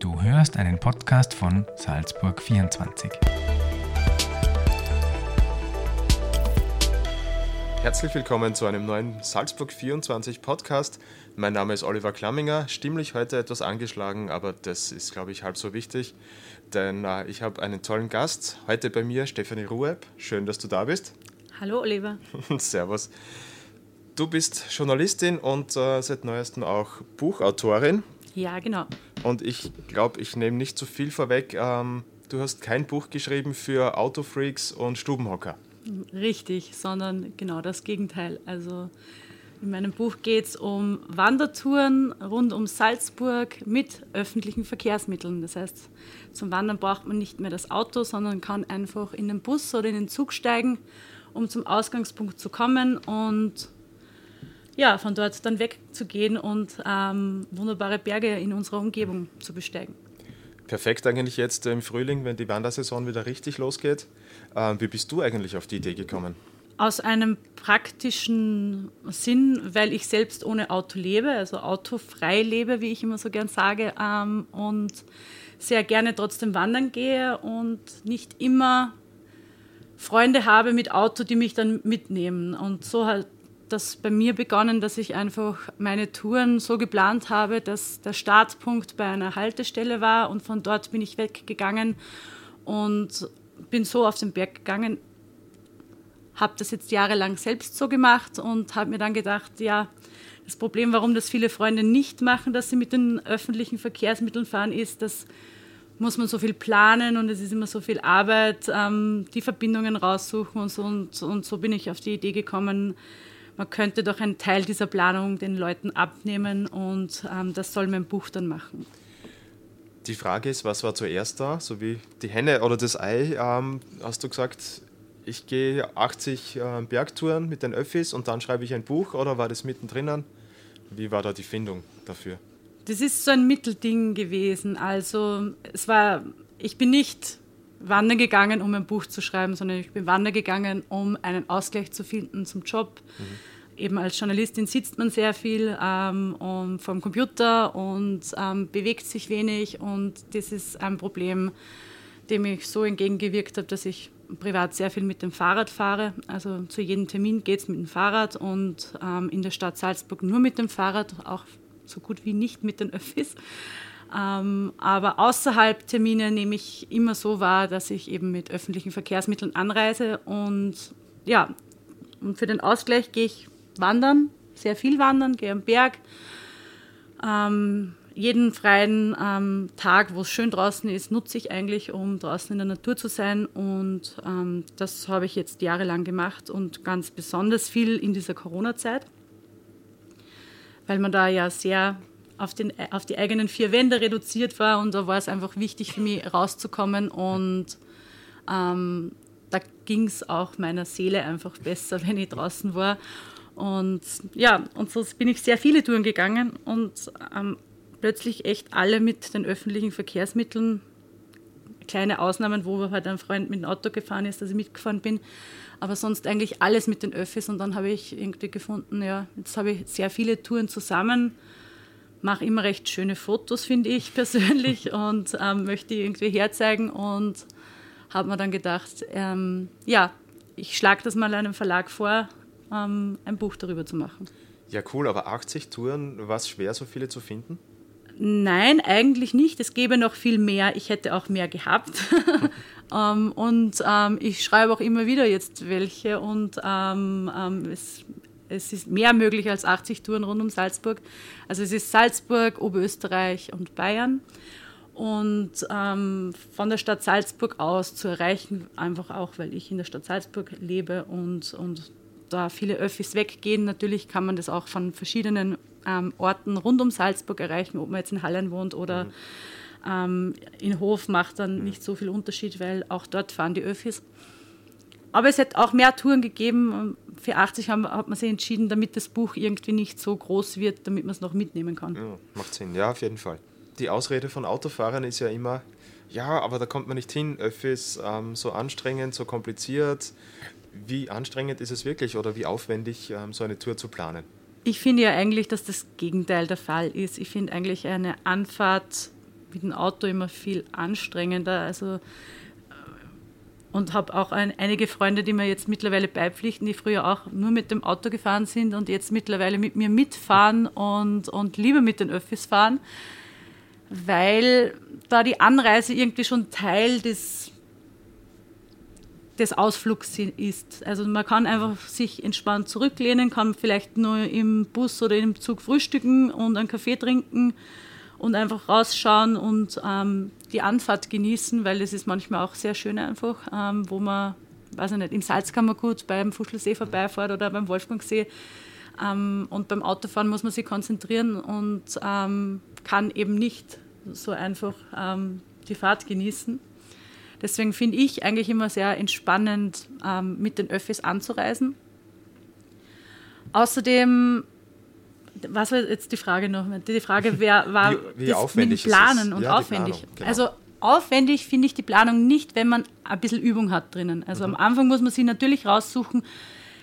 Du hörst einen Podcast von Salzburg 24. Herzlich willkommen zu einem neuen Salzburg 24 Podcast. Mein Name ist Oliver Klamminger, stimmlich heute etwas angeschlagen, aber das ist, glaube ich, halb so wichtig, denn äh, ich habe einen tollen Gast. Heute bei mir Stefanie Rueb. Schön, dass du da bist. Hallo Oliver. Servus. Du bist Journalistin und äh, seit neuestem auch Buchautorin. Ja, genau. Und ich glaube, ich nehme nicht zu viel vorweg. Ähm, du hast kein Buch geschrieben für Autofreaks und Stubenhocker. Richtig, sondern genau das Gegenteil. Also in meinem Buch geht es um Wandertouren rund um Salzburg mit öffentlichen Verkehrsmitteln. Das heißt, zum Wandern braucht man nicht mehr das Auto, sondern kann einfach in den Bus oder in den Zug steigen, um zum Ausgangspunkt zu kommen und ja, von dort dann wegzugehen und ähm, wunderbare Berge in unserer Umgebung zu besteigen. Perfekt eigentlich jetzt im Frühling, wenn die Wandersaison wieder richtig losgeht. Ähm, wie bist du eigentlich auf die Idee gekommen? Aus einem praktischen Sinn, weil ich selbst ohne Auto lebe, also autofrei lebe, wie ich immer so gern sage, ähm, und sehr gerne trotzdem wandern gehe und nicht immer Freunde habe mit Auto, die mich dann mitnehmen. Und so hat das bei mir begonnen, dass ich einfach meine Touren so geplant habe, dass der Startpunkt bei einer Haltestelle war und von dort bin ich weggegangen und bin so auf den Berg gegangen, habe das jetzt jahrelang selbst so gemacht und habe mir dann gedacht, ja, das Problem, warum das viele Freunde nicht machen, dass sie mit den öffentlichen Verkehrsmitteln fahren, ist, dass muss man so viel planen und es ist immer so viel Arbeit, ähm, die Verbindungen raussuchen und so. Und, und so bin ich auf die Idee gekommen, man könnte doch einen Teil dieser Planung den Leuten abnehmen und ähm, das soll mein Buch dann machen. Die Frage ist, was war zuerst da? So wie die Henne oder das Ei, ähm, hast du gesagt, ich gehe 80 äh, Bergtouren mit den Öffis und dann schreibe ich ein Buch oder war das mittendrin? Wie war da die Findung dafür? Das ist so ein Mittelding gewesen. Also es war, ich bin nicht wandern gegangen, um ein Buch zu schreiben, sondern ich bin wandern gegangen, um einen Ausgleich zu finden zum Job. Mhm. Eben als Journalistin sitzt man sehr viel ähm, um, vom Computer und ähm, bewegt sich wenig und das ist ein Problem, dem ich so entgegengewirkt habe, dass ich privat sehr viel mit dem Fahrrad fahre. Also zu jedem Termin geht es mit dem Fahrrad und ähm, in der Stadt Salzburg nur mit dem Fahrrad, auch so gut wie nicht mit den Öffis. Ähm, aber außerhalb Termine nehme ich immer so wahr, dass ich eben mit öffentlichen Verkehrsmitteln anreise. Und ja, und für den Ausgleich gehe ich wandern, sehr viel wandern, gehe am Berg. Ähm, jeden freien ähm, Tag, wo es schön draußen ist, nutze ich eigentlich, um draußen in der Natur zu sein. Und ähm, das habe ich jetzt jahrelang gemacht und ganz besonders viel in dieser Corona-Zeit, weil man da ja sehr auf, den, auf die eigenen vier Wände reduziert war und da war es einfach wichtig für mich rauszukommen und ähm, da ging es auch meiner Seele einfach besser, wenn ich draußen war. Und ja, und so bin ich sehr viele Touren gegangen und ähm, plötzlich echt alle mit den öffentlichen Verkehrsmitteln. Kleine Ausnahmen, wo halt ein Freund mit dem Auto gefahren ist, dass ich mitgefahren bin. Aber sonst eigentlich alles mit den Öffis. Und dann habe ich irgendwie gefunden, ja, jetzt habe ich sehr viele Touren zusammen mache immer recht schöne Fotos, finde ich persönlich, und ähm, möchte die irgendwie herzeigen und habe mir dann gedacht, ähm, ja, ich schlage das mal einem Verlag vor, ähm, ein Buch darüber zu machen. Ja, cool, aber 80 Touren, war es schwer, so viele zu finden? Nein, eigentlich nicht. Es gäbe noch viel mehr. Ich hätte auch mehr gehabt. ähm, und ähm, ich schreibe auch immer wieder jetzt welche und ähm, es es ist mehr möglich als 80 Touren rund um Salzburg. Also es ist Salzburg, Oberösterreich und Bayern. Und ähm, von der Stadt Salzburg aus zu erreichen, einfach auch, weil ich in der Stadt Salzburg lebe und, und da viele Öffis weggehen. Natürlich kann man das auch von verschiedenen ähm, Orten rund um Salzburg erreichen, ob man jetzt in Hallen wohnt oder mhm. ähm, in Hof, macht dann mhm. nicht so viel Unterschied, weil auch dort fahren die Öffis. Aber es hätte auch mehr Touren gegeben. Für 80 haben, hat man sich entschieden, damit das Buch irgendwie nicht so groß wird, damit man es noch mitnehmen kann. Ja, macht Sinn, ja, auf jeden Fall. Die Ausrede von Autofahrern ist ja immer, ja, aber da kommt man nicht hin. Öffis ähm, so anstrengend, so kompliziert. Wie anstrengend ist es wirklich oder wie aufwendig, ähm, so eine Tour zu planen? Ich finde ja eigentlich, dass das Gegenteil der Fall ist. Ich finde eigentlich eine Anfahrt mit dem Auto immer viel anstrengender. Also und habe auch ein, einige Freunde, die mir jetzt mittlerweile beipflichten, die früher auch nur mit dem Auto gefahren sind und jetzt mittlerweile mit mir mitfahren und, und lieber mit den Öffis fahren, weil da die Anreise irgendwie schon Teil des, des Ausflugs ist. Also man kann einfach sich entspannt zurücklehnen, kann vielleicht nur im Bus oder im Zug frühstücken und einen Kaffee trinken und einfach rausschauen und ähm, die Anfahrt genießen, weil es ist manchmal auch sehr schön einfach, ähm, wo man, weiß ich nicht, im Salzkammergut beim Fuschelsee vorbeifährt oder beim Wolfgangsee. Ähm, und beim Autofahren muss man sich konzentrieren und ähm, kann eben nicht so einfach ähm, die Fahrt genießen. Deswegen finde ich eigentlich immer sehr entspannend, ähm, mit den Öffis anzureisen. Außerdem was war jetzt die Frage noch? Die Frage wer war wie, wie aufwendig mit Planen und ja, aufwendig. Planung, genau. Also aufwendig finde ich die Planung nicht, wenn man ein bisschen Übung hat drinnen. Also mhm. am Anfang muss man sich natürlich raussuchen,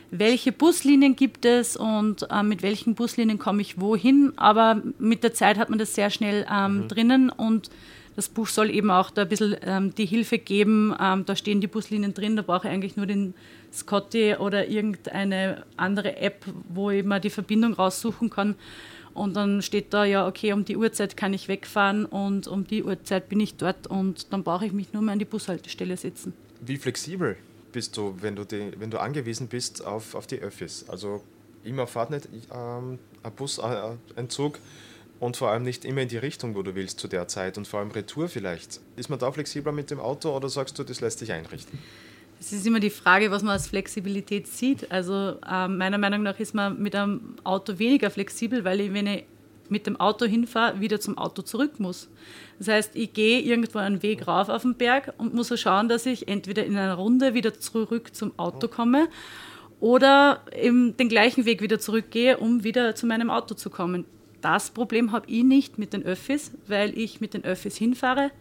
welche Buslinien gibt es und äh, mit welchen Buslinien komme ich wohin. Aber mit der Zeit hat man das sehr schnell ähm, mhm. drinnen und das Buch soll eben auch da ein bisschen ähm, die Hilfe geben. Ähm, da stehen die Buslinien drin, da brauche ich eigentlich nur den Scotty oder irgendeine andere App, wo ich mal die Verbindung raussuchen kann. Und dann steht da ja, okay, um die Uhrzeit kann ich wegfahren und um die Uhrzeit bin ich dort und dann brauche ich mich nur mehr an die Bushaltestelle setzen. Wie flexibel bist du, wenn du, die, wenn du angewiesen bist auf, auf die Öffis? Also immer fahrt nicht ähm, ein Bus, äh, ein Zug und vor allem nicht immer in die Richtung, wo du willst zu der Zeit und vor allem Retour vielleicht. Ist man da flexibler mit dem Auto oder sagst du, das lässt sich einrichten? Es ist immer die Frage, was man als Flexibilität sieht. Also äh, meiner Meinung nach ist man mit einem Auto weniger flexibel, weil ich, wenn ich mit dem Auto hinfahre, wieder zum Auto zurück muss. Das heißt, ich gehe irgendwo einen Weg rauf auf den Berg und muss so schauen, dass ich entweder in einer Runde wieder zurück zum Auto komme oder eben den gleichen Weg wieder zurückgehe, um wieder zu meinem Auto zu kommen. Das Problem habe ich nicht mit den Öffis, weil ich mit den Öffis hinfahre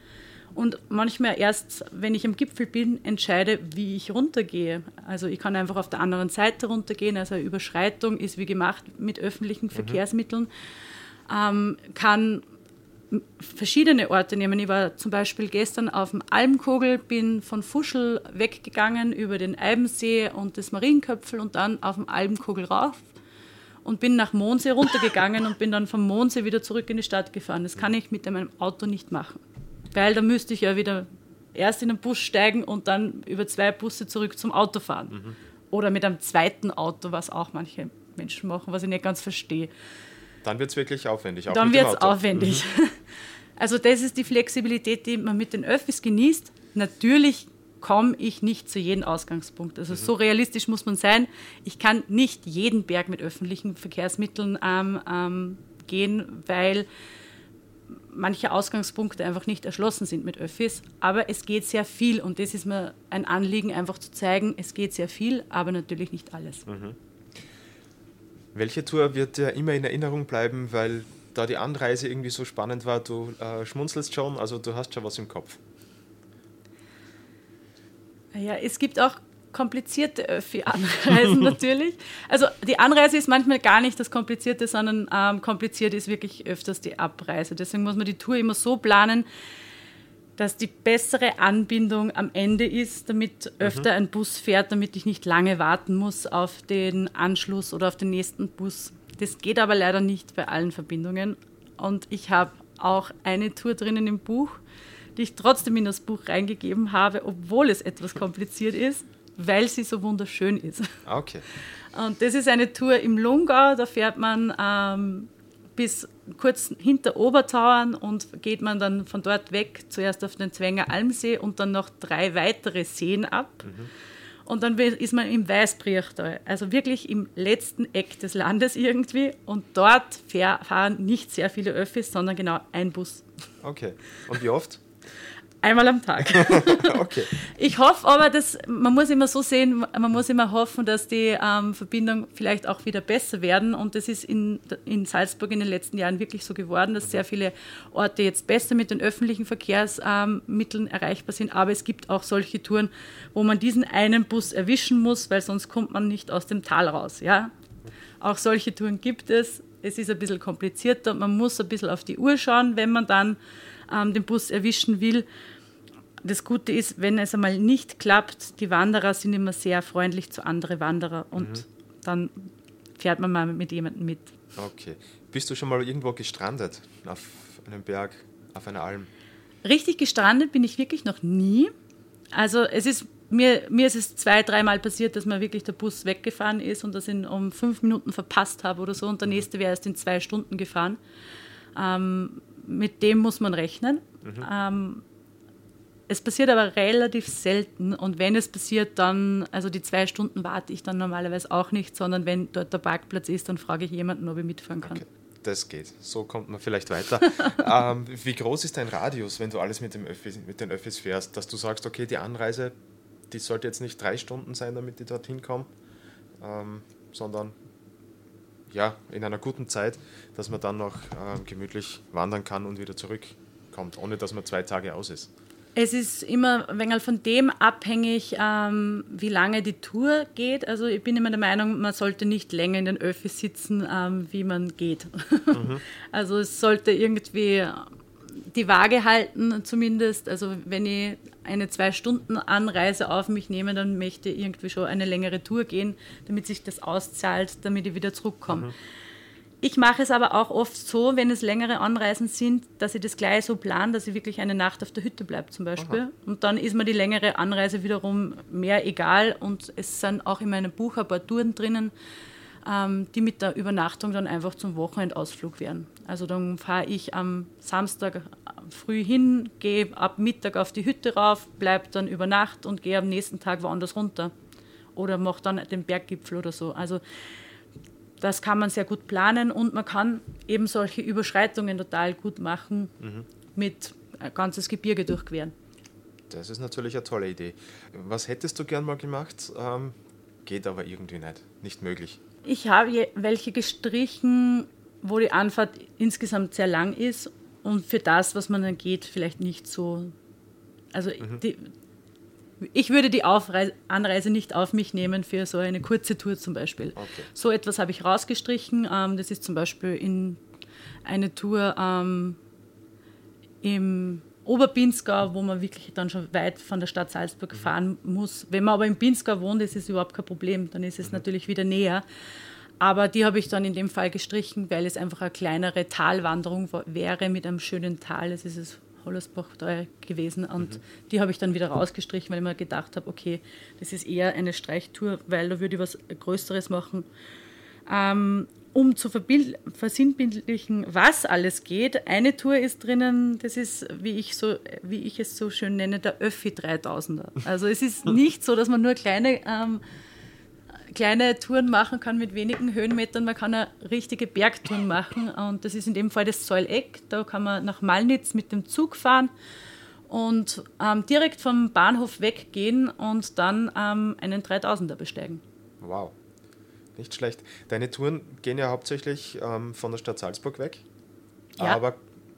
und manchmal erst, wenn ich am Gipfel bin, entscheide, wie ich runtergehe. Also ich kann einfach auf der anderen Seite runtergehen. Also eine Überschreitung ist wie gemacht mit öffentlichen mhm. Verkehrsmitteln. Ähm, kann verschiedene Orte nehmen. Ich war zum Beispiel gestern auf dem Almkogel, bin von Fuschel weggegangen über den Eibensee und das Marienköpfel und dann auf dem Almkogel rauf und bin nach Mondsee runtergegangen und bin dann vom Mondsee wieder zurück in die Stadt gefahren. Das kann ich mit meinem Auto nicht machen weil da müsste ich ja wieder erst in einen Bus steigen und dann über zwei Busse zurück zum Auto fahren. Mhm. Oder mit einem zweiten Auto, was auch manche Menschen machen, was ich nicht ganz verstehe. Dann wird es wirklich aufwendig. dann wird es aufwendig. Mhm. Also das ist die Flexibilität, die man mit den Öffis genießt. Natürlich komme ich nicht zu jedem Ausgangspunkt. Also mhm. so realistisch muss man sein. Ich kann nicht jeden Berg mit öffentlichen Verkehrsmitteln ähm, ähm, gehen, weil manche Ausgangspunkte einfach nicht erschlossen sind mit Öffis. Aber es geht sehr viel und das ist mir ein Anliegen, einfach zu zeigen, es geht sehr viel, aber natürlich nicht alles. Mhm. Welche Tour wird dir immer in Erinnerung bleiben, weil da die Anreise irgendwie so spannend war? Du äh, schmunzelst schon, also du hast schon was im Kopf. Ja, es gibt auch komplizierte Öffi-Anreisen natürlich. Also die Anreise ist manchmal gar nicht das Komplizierte, sondern ähm, kompliziert ist wirklich öfters die Abreise. Deswegen muss man die Tour immer so planen, dass die bessere Anbindung am Ende ist, damit öfter mhm. ein Bus fährt, damit ich nicht lange warten muss auf den Anschluss oder auf den nächsten Bus. Das geht aber leider nicht bei allen Verbindungen. Und ich habe auch eine Tour drinnen im Buch, die ich trotzdem in das Buch reingegeben habe, obwohl es etwas kompliziert ist weil sie so wunderschön ist. Ah, okay. Und das ist eine Tour im Lungau, da fährt man ähm, bis kurz hinter Obertauern und geht man dann von dort weg, zuerst auf den Zwänger Almsee und dann noch drei weitere Seen ab. Mhm. Und dann ist man im Weißbriachtal, also wirklich im letzten Eck des Landes irgendwie. Und dort fahren nicht sehr viele Öffis, sondern genau ein Bus. Okay. Und wie oft? Einmal am Tag. okay. Ich hoffe aber, dass man muss immer so sehen, man muss immer hoffen, dass die ähm, Verbindungen vielleicht auch wieder besser werden. Und das ist in, in Salzburg in den letzten Jahren wirklich so geworden, dass sehr viele Orte jetzt besser mit den öffentlichen Verkehrsmitteln ähm, erreichbar sind. Aber es gibt auch solche Touren, wo man diesen einen Bus erwischen muss, weil sonst kommt man nicht aus dem Tal raus. Ja? Auch solche Touren gibt es. Es ist ein bisschen komplizierter. Man muss ein bisschen auf die Uhr schauen, wenn man dann ähm, den Bus erwischen will. Das Gute ist, wenn es einmal nicht klappt, die Wanderer sind immer sehr freundlich zu anderen Wanderern und mhm. dann fährt man mal mit jemandem mit. Okay. Bist du schon mal irgendwo gestrandet auf einem Berg, auf einer Alm? Richtig gestrandet bin ich wirklich noch nie. Also es ist mir, mir ist es zwei, dreimal passiert, dass mir wirklich der Bus weggefahren ist und das in um fünf Minuten verpasst habe oder so und der nächste wäre erst in zwei Stunden gefahren. Ähm, mit dem muss man rechnen. Mhm. Ähm, es passiert aber relativ selten und wenn es passiert, dann, also die zwei Stunden warte ich dann normalerweise auch nicht, sondern wenn dort der Parkplatz ist, dann frage ich jemanden, ob ich mitfahren kann. Okay. Das geht. So kommt man vielleicht weiter. ähm, wie groß ist dein Radius, wenn du alles mit, dem Öffis, mit den Öffis fährst, dass du sagst, okay, die Anreise, die sollte jetzt nicht drei Stunden sein, damit ich dorthin komme, ähm, sondern ja, in einer guten Zeit, dass man dann noch ähm, gemütlich wandern kann und wieder zurückkommt, ohne dass man zwei Tage aus ist. Es ist immer ein wenig von dem abhängig, ähm, wie lange die Tour geht. Also ich bin immer der Meinung, man sollte nicht länger in den Öffis sitzen, ähm, wie man geht. Mhm. Also es sollte irgendwie die Waage halten zumindest. Also wenn ich eine zwei Stunden Anreise auf mich nehme, dann möchte ich irgendwie schon eine längere Tour gehen, damit sich das auszahlt, damit ich wieder zurückkomme. Mhm. Ich mache es aber auch oft so, wenn es längere Anreisen sind, dass ich das gleich so plane, dass ich wirklich eine Nacht auf der Hütte bleibe zum Beispiel. Aha. Und dann ist mir die längere Anreise wiederum mehr egal und es sind auch in meinem Buch ein paar Touren drinnen, ähm, die mit der Übernachtung dann einfach zum Wochenendausflug werden. Also dann fahre ich am Samstag früh hin, gehe ab Mittag auf die Hütte rauf, bleibe dann über Nacht und gehe am nächsten Tag woanders runter. Oder mache dann den Berggipfel oder so. Also das kann man sehr gut planen und man kann eben solche Überschreitungen total gut machen mhm. mit ein ganzes Gebirge durchqueren. Das ist natürlich eine tolle Idee. Was hättest du gern mal gemacht? Ähm, geht aber irgendwie nicht. Nicht möglich. Ich habe welche gestrichen, wo die Anfahrt insgesamt sehr lang ist und für das, was man dann geht, vielleicht nicht so. Also mhm. die, ich würde die Aufreise, Anreise nicht auf mich nehmen für so eine kurze Tour zum Beispiel. Okay. So etwas habe ich rausgestrichen. Ähm, das ist zum Beispiel in eine Tour ähm, im Oberpinzgau, wo man wirklich dann schon weit von der Stadt Salzburg mhm. fahren muss. Wenn man aber im Pinzgau wohnt, ist es überhaupt kein Problem. Dann ist es mhm. natürlich wieder näher. Aber die habe ich dann in dem Fall gestrichen, weil es einfach eine kleinere Talwanderung wäre mit einem schönen Tal. Es ist es Hollersbach da gewesen und mhm. die habe ich dann wieder rausgestrichen, weil ich mir gedacht habe, okay, das ist eher eine Streichtour, weil da würde ich was Größeres machen. Ähm, um zu versinnbildlichen, was alles geht. Eine Tour ist drinnen, das ist, wie ich, so, wie ich es so schön nenne, der Öffi 3000er. Also es ist nicht so, dass man nur kleine ähm, kleine Touren machen kann mit wenigen Höhenmetern. Man kann eine richtige Bergtouren machen und das ist in dem Fall das Säuleck. Da kann man nach Malnitz mit dem Zug fahren und ähm, direkt vom Bahnhof weggehen und dann ähm, einen 3000er besteigen. Wow, nicht schlecht. Deine Touren gehen ja hauptsächlich ähm, von der Stadt Salzburg weg. Ja. Aber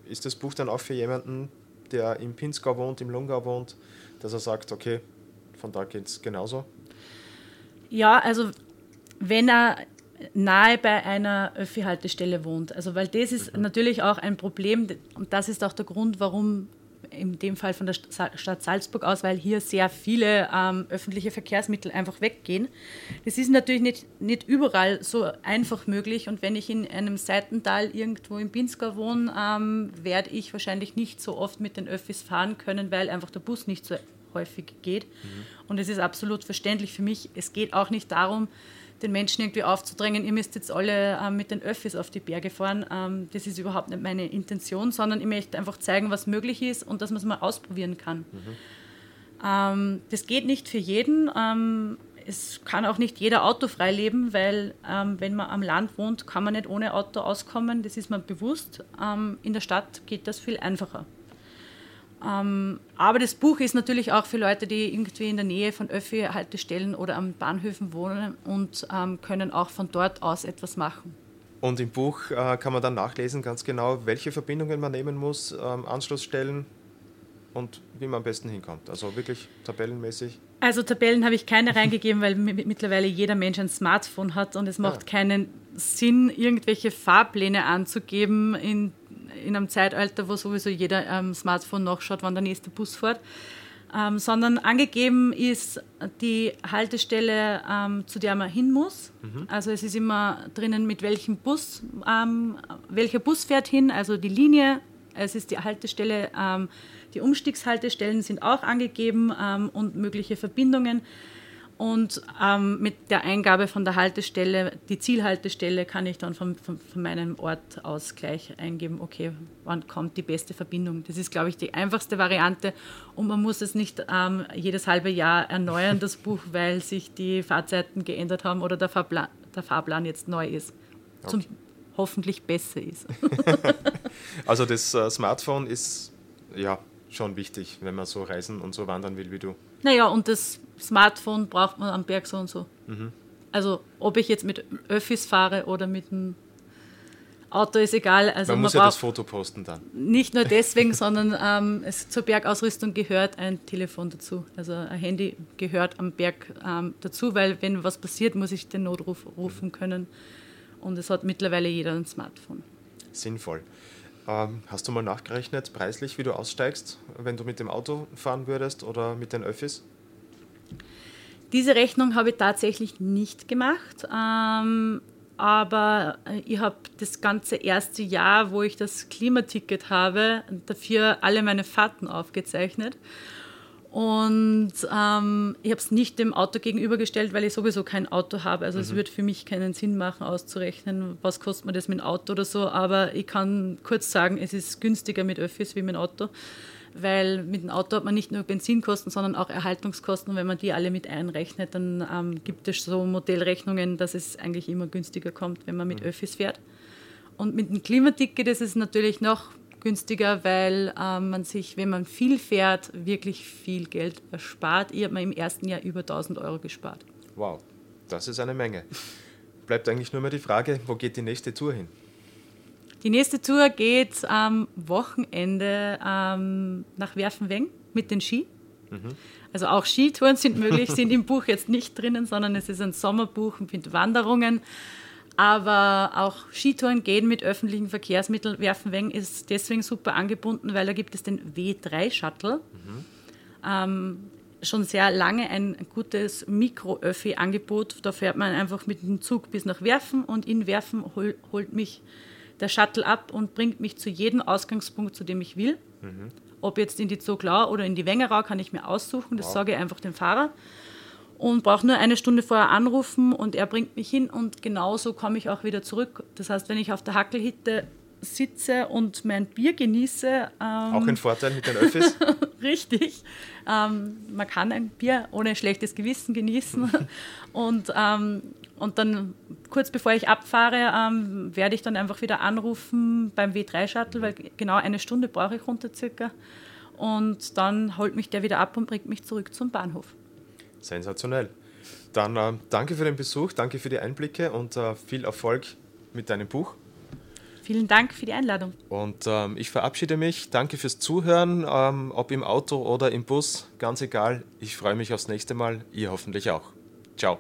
ist das Buch dann auch für jemanden, der im Pinzgau wohnt, im Lungau wohnt, dass er sagt, okay, von da geht es genauso? Ja, also wenn er nahe bei einer Öffi-Haltestelle wohnt. Also weil das ist mhm. natürlich auch ein Problem und das ist auch der Grund, warum in dem Fall von der Stadt Salzburg aus, weil hier sehr viele ähm, öffentliche Verkehrsmittel einfach weggehen. Das ist natürlich nicht, nicht überall so einfach möglich und wenn ich in einem Seitental irgendwo im Pinzgau wohne, ähm, werde ich wahrscheinlich nicht so oft mit den Öffis fahren können, weil einfach der Bus nicht so häufig geht. Mhm. Und es ist absolut verständlich für mich. Es geht auch nicht darum, den Menschen irgendwie aufzudrängen, ihr müsst jetzt alle ähm, mit den Öffis auf die Berge fahren. Ähm, das ist überhaupt nicht meine Intention, sondern ich möchte einfach zeigen, was möglich ist und dass man es mal ausprobieren kann. Mhm. Ähm, das geht nicht für jeden. Ähm, es kann auch nicht jeder autofrei leben, weil ähm, wenn man am Land wohnt, kann man nicht ohne Auto auskommen. Das ist mir bewusst. Ähm, in der Stadt geht das viel einfacher. Ähm, aber das Buch ist natürlich auch für Leute, die irgendwie in der Nähe von Öffi-Haltestellen oder am Bahnhöfen wohnen und ähm, können auch von dort aus etwas machen. Und im Buch äh, kann man dann nachlesen, ganz genau, welche Verbindungen man nehmen muss, ähm, Anschlussstellen und wie man am besten hinkommt. Also wirklich tabellenmäßig. Also Tabellen habe ich keine reingegeben, weil mittlerweile jeder Mensch ein Smartphone hat und es macht ja. keinen Sinn, irgendwelche Fahrpläne anzugeben, in in einem Zeitalter, wo sowieso jeder am Smartphone nachschaut, wann der nächste Bus fährt. Ähm, sondern angegeben ist die Haltestelle, ähm, zu der man hin muss. Mhm. Also es ist immer drinnen, mit welchem Bus, ähm, welcher Bus fährt hin, also die Linie, es ist die Haltestelle, ähm, die Umstiegshaltestellen sind auch angegeben ähm, und mögliche Verbindungen. Und ähm, mit der Eingabe von der Haltestelle, die Zielhaltestelle, kann ich dann von, von, von, meinem Ort aus gleich eingeben, okay, wann kommt die beste Verbindung. Das ist, glaube ich, die einfachste Variante und man muss es nicht ähm, jedes halbe Jahr erneuern, das Buch, weil sich die Fahrzeiten geändert haben oder der Fahrplan, der Fahrplan jetzt neu ist. Okay. Zum hoffentlich besser ist. also das äh, Smartphone ist ja schon wichtig, wenn man so reisen und so wandern will wie du. Naja, und das Smartphone braucht man am Berg so und so. Mhm. Also ob ich jetzt mit Öffis fahre oder mit einem Auto ist egal. Also man, man muss ja das Foto posten dann. Nicht nur deswegen, sondern ähm, es, zur Bergausrüstung gehört ein Telefon dazu. Also ein Handy gehört am Berg ähm, dazu, weil wenn was passiert, muss ich den Notruf rufen können. Und es hat mittlerweile jeder ein Smartphone. Sinnvoll. Ähm, hast du mal nachgerechnet, preislich, wie du aussteigst, wenn du mit dem Auto fahren würdest oder mit den Öffis? Diese Rechnung habe ich tatsächlich nicht gemacht, ähm, aber ich habe das ganze erste Jahr, wo ich das Klimaticket habe, dafür alle meine Fahrten aufgezeichnet. Und ähm, ich habe es nicht dem Auto gegenübergestellt, weil ich sowieso kein Auto habe. Also mhm. es würde für mich keinen Sinn machen, auszurechnen, was kostet mir das mit dem Auto oder so. Aber ich kann kurz sagen, es ist günstiger mit Öffis wie mit dem Auto weil mit dem Auto hat man nicht nur Benzinkosten, sondern auch Erhaltungskosten. Und wenn man die alle mit einrechnet, dann ähm, gibt es so Modellrechnungen, dass es eigentlich immer günstiger kommt, wenn man mit mhm. Öffis fährt. Und mit dem Klimaticket ist es natürlich noch günstiger, weil ähm, man sich, wenn man viel fährt, wirklich viel Geld erspart. Ich habe mir im ersten Jahr über 1000 Euro gespart. Wow, das ist eine Menge. Bleibt eigentlich nur mehr die Frage, wo geht die nächste Tour hin? Die nächste Tour geht am Wochenende ähm, nach Werfenweng mit den Ski. Mhm. Also auch Skitouren sind möglich, sind im Buch jetzt nicht drinnen, sondern es ist ein Sommerbuch mit Wanderungen. Aber auch Skitouren gehen mit öffentlichen Verkehrsmitteln. Werfenweng ist deswegen super angebunden, weil da gibt es den W3-Shuttle. Mhm. Ähm, schon sehr lange ein gutes Mikro-Öffi-Angebot. Da fährt man einfach mit dem Zug bis nach Werfen und in Werfen hol, holt mich der Shuttle ab und bringt mich zu jedem Ausgangspunkt, zu dem ich will. Mhm. Ob jetzt in die Zoglau oder in die Wengerau, kann ich mir aussuchen. Das wow. sage ich einfach dem Fahrer. Und brauche nur eine Stunde vorher anrufen und er bringt mich hin und genauso komme ich auch wieder zurück. Das heißt, wenn ich auf der Hackelhitte sitze und mein Bier genieße. Ähm, auch ein Vorteil mit den Öffis? richtig. Ähm, man kann ein Bier ohne schlechtes Gewissen genießen. und ähm, und dann kurz bevor ich abfahre, ähm, werde ich dann einfach wieder anrufen beim W3-Shuttle, weil genau eine Stunde brauche ich runter circa. Und dann holt mich der wieder ab und bringt mich zurück zum Bahnhof. Sensationell. Dann äh, danke für den Besuch, danke für die Einblicke und äh, viel Erfolg mit deinem Buch. Vielen Dank für die Einladung. Und ähm, ich verabschiede mich. Danke fürs Zuhören, ähm, ob im Auto oder im Bus, ganz egal. Ich freue mich aufs nächste Mal. Ihr hoffentlich auch. Ciao.